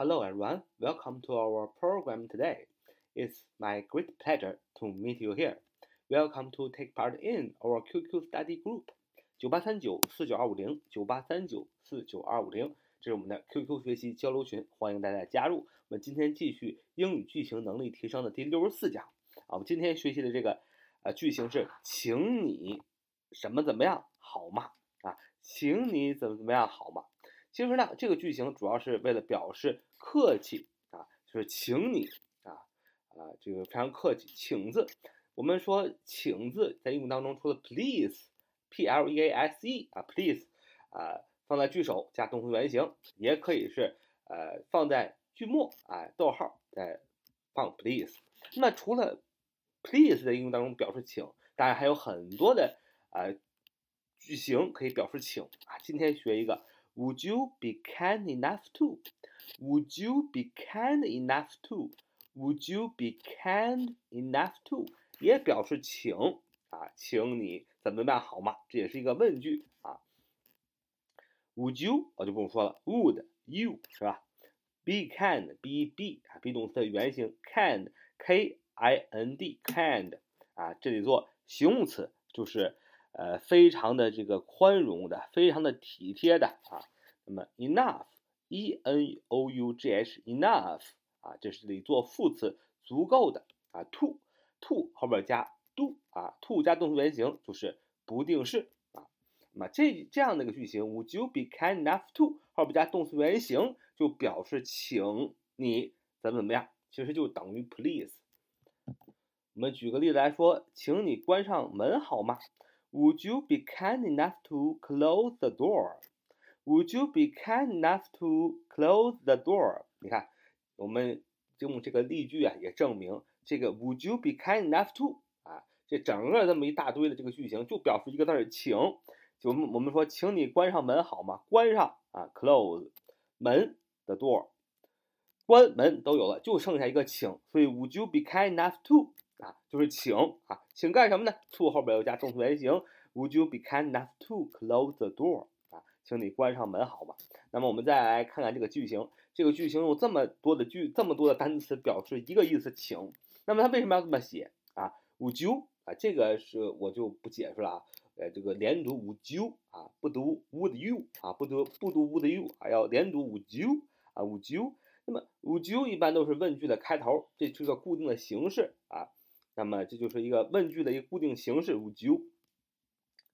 Hello everyone, welcome to our program today. It's my great pleasure to meet you here. Welcome to take part in our QQ study group. 九八三九四九二五零九八三九四九二五零，这是我们的 QQ 学习交流群，欢迎大家加入。我们今天继续英语句型能力提升的第六十四讲啊，我们今天学习的这个呃句型是，请你什么怎么样好吗？啊，请你怎么怎么样好吗？其实呢，这个句型主要是为了表示客气啊，就是请你啊啊，这个非常客气，请字。我们说请字在英语当中，除了 please，p l e a s e 啊，please 啊，放在句首加动词原形，也可以是呃放在句末啊，逗号再放 please。那除了 please 在英语当中表示请，当然还有很多的啊句型可以表示请啊。今天学一个。Would you be kind enough to? Would you be kind enough to? Would you be kind enough to? 也表示请啊，请你怎么办好吗？这也是一个问句啊。Would you 我就不用说了，Would you 是吧？Be kind, be be 啊，be 动词的原形，kind, k i n d, kind 啊，这里做形容词就是。 呃，非常的这个宽容的，非常的体贴的啊。那么 enough，e n o u g h，enough 啊，这是里做副词，足够的啊。to，to 后边加 do 啊，to 加动词原形就是不定式啊。那么这这样的一个句型，Would you be kind enough to 后边加动词原形就表示请你怎么怎么样，其实就等于 please。我们举个例子来说，请你关上门好吗？Would you be kind enough to close the door? Would you be kind enough to close the door? 你看，我们用这个例句啊，也证明这个 Would you be kind enough to 啊，这整个这么一大堆的这个句型，就表示一个字儿，请。就我们我们说，请你关上门好吗？关上啊，close 门的 door，关门都有了，就剩下一个请。所以 Would you be kind enough to 啊，就是请啊，请干什么呢？to 后边要加动词原形。Would you be kind enough to close the door？啊，请你关上门好吗？那么我们再来看看这个句型。这个句型用这么多的句，这么多的单词表示一个意思，请。那么它为什么要这么写啊？Would you？啊，这个是我就不解释了啊。呃，这个连读 Would you？啊，不读 Would you？啊，不读不读 Would you？还要连读 Would you？啊，Would you？那么 Would you 一般都是问句的开头，这是个固定的形式啊。那么这就是一个问句的一个固定形式，would you？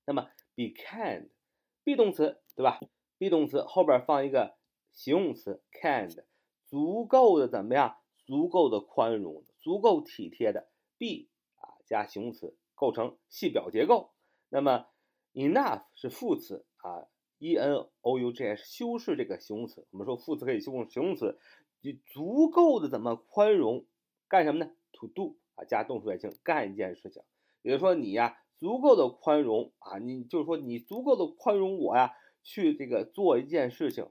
那么 be kind，be 动词对吧？be 动词后边放一个形容词 kind，足够的怎么样？足够的宽容，足够体贴的 be 啊加形容词构成系表结构。那么 enough 是副词啊，e n o u g h 修饰这个形容词。我们说副词可以修饰形容词，你足够的怎么宽容？干什么呢？to do。啊，加动词原形干一件事情，也就是说你呀足够的宽容啊，你就是说你足够的宽容我呀，去这个做一件事情，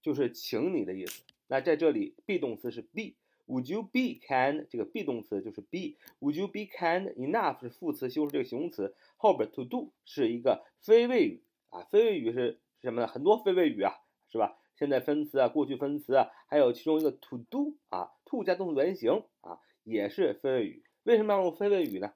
就是请你的意思。那在这里，be 动词是 be，Would you be kind？这个 be 动词就是 be，Would you be kind enough？是副词修饰这个形容词，后边 to do 是一个非谓语啊，非谓语是是什么呢？很多非谓语啊，是吧？现在分词啊，过去分词啊，还有其中一个 to do 啊，to 加动词原形啊，也是非谓语。为什么要用非谓语呢？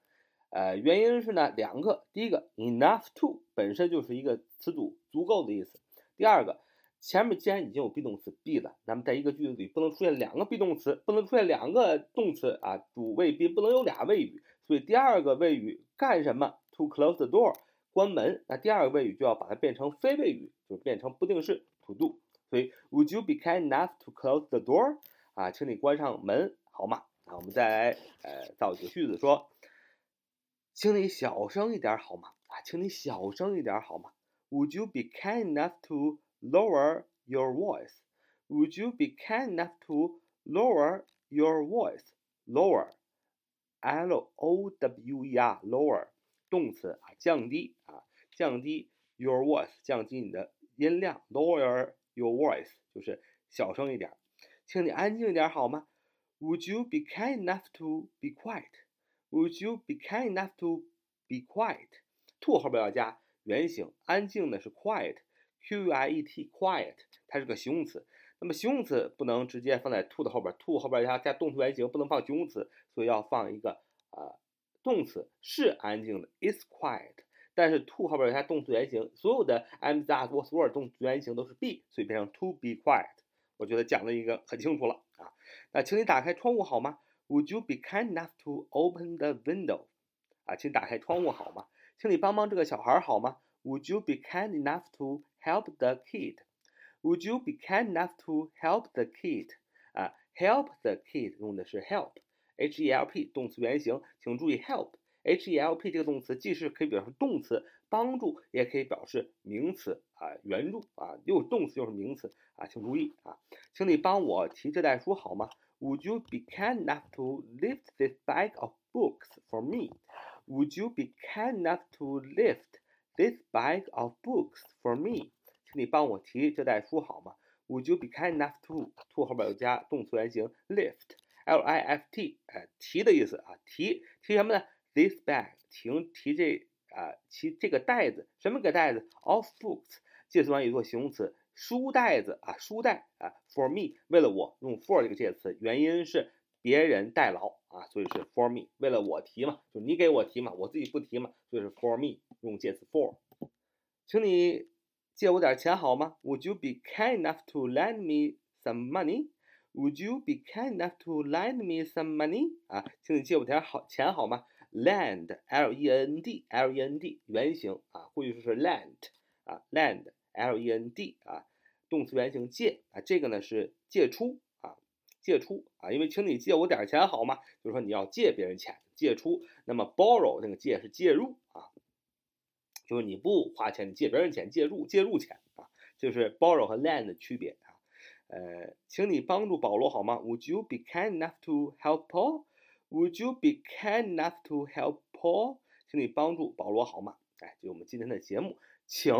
呃，原因是呢两个，第一个 enough to 本身就是一个词组，足够的意思。第二个，前面既然已经有 be 动词 be 了，那么在一个句子里不能出现两个 be 动词，不能出现两个动词啊，主谓宾不能有俩谓语，所以第二个谓语干什么？to close the door 关门，那第二个谓语就要把它变成非谓语，就变成不定式 to do。所以，Would you be kind enough to close the door？啊，请你关上门好吗？啊，我们再来呃造几个句子，说，请你小声一点好吗？啊，请你小声一点好吗？Would you be kind enough to lower your voice？Would you be kind enough to lower your voice？Lower，L O W E R，lower，动词啊，降低啊，降低 your voice，降低你的音量，lower。Your voice 就是小声一点，请你安静点好吗？Would you be kind enough to be quiet? Would you be kind enough to be quiet? To 后边要加原形，安静的是 quiet，Q U I E T quiet，它是个形容词。那么形容词不能直接放在 to 的后边，to 后边要加动词原形，不能放形容词，所以要放一个啊动词，是安静的，is quiet。但是 to 后边有加动词原形，所有的 am that was were 动词原形都是 be，所以变成 to be quiet。我觉得讲的一个很清楚了啊。那请你打开窗户好吗？Would you be kind enough to open the window？啊，请打开窗户好吗？请你帮帮这个小孩好吗？Would you be kind enough to help the kid？Would you be kind enough to help the kid？啊，help the kid 用的是 help，h e l p 动词原形，请注意 help。H E L P 这个动词既是可以表示动词帮助，也可以表示名词啊援助啊，又是动词又是名词啊，请注意啊，请你帮我提这袋书好吗？Would you be kind enough to lift this bag of books for me? Would you be kind enough to lift this bag of books for me? 请你帮我提这袋书好吗？Would you be kind enough to to 后边要加动词原形 lift L I F T 哎提的意思啊提提什么呢？This bag，请提这啊，提这个袋子，什么个袋子？Of books，介词短语做形容词，书袋子啊，书袋啊。For me，为了我用 for 这个介词，原因是别人代劳啊，所以是 for me，为了我提嘛，就你给我提嘛，我自己不提嘛，所以是 for me，用介词 for。请你借我点钱好吗？Would you be kind enough to lend me some money？Would you be kind enough to lend me some money？啊，请你借我点好钱好吗？Lend, L-E-N-D, L-E-N-D 原形啊，过去式是 lent 啊，lend, L-E-N-D 啊，动词原形借啊，这个呢是借出啊，借出啊，因为请你借我点钱好吗？就是说你要借别人钱，借出。那么 borrow 那个借是借入啊，就是你不花钱，你借别人钱，借入借入钱啊，就是 borrow 和 lend 的区别啊。呃，请你帮助保罗好吗？Would you be kind enough to help Paul? Would you be kind enough to help Paul？请你帮助保罗好吗？哎，就我们今天的节目，请，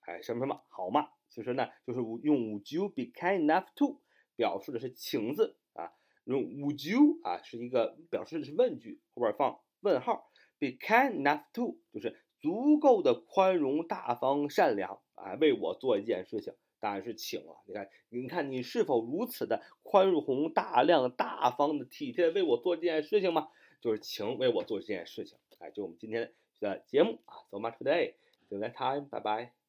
哎，什么什么好吗？其实呢，就是用 Would you be kind enough to 表示的是请字啊，用 Would you 啊是一个表示的是问句，后边放问号。Be kind enough to 就是足够的宽容、大方、善良啊，为我做一件事情。当然是请了，你看，你看你是否如此的宽宏、大量、大方的体贴为我做这件事情吗？就是请为我做这件事情。哎，就我们今天的节目啊，So much today，till next time，拜拜。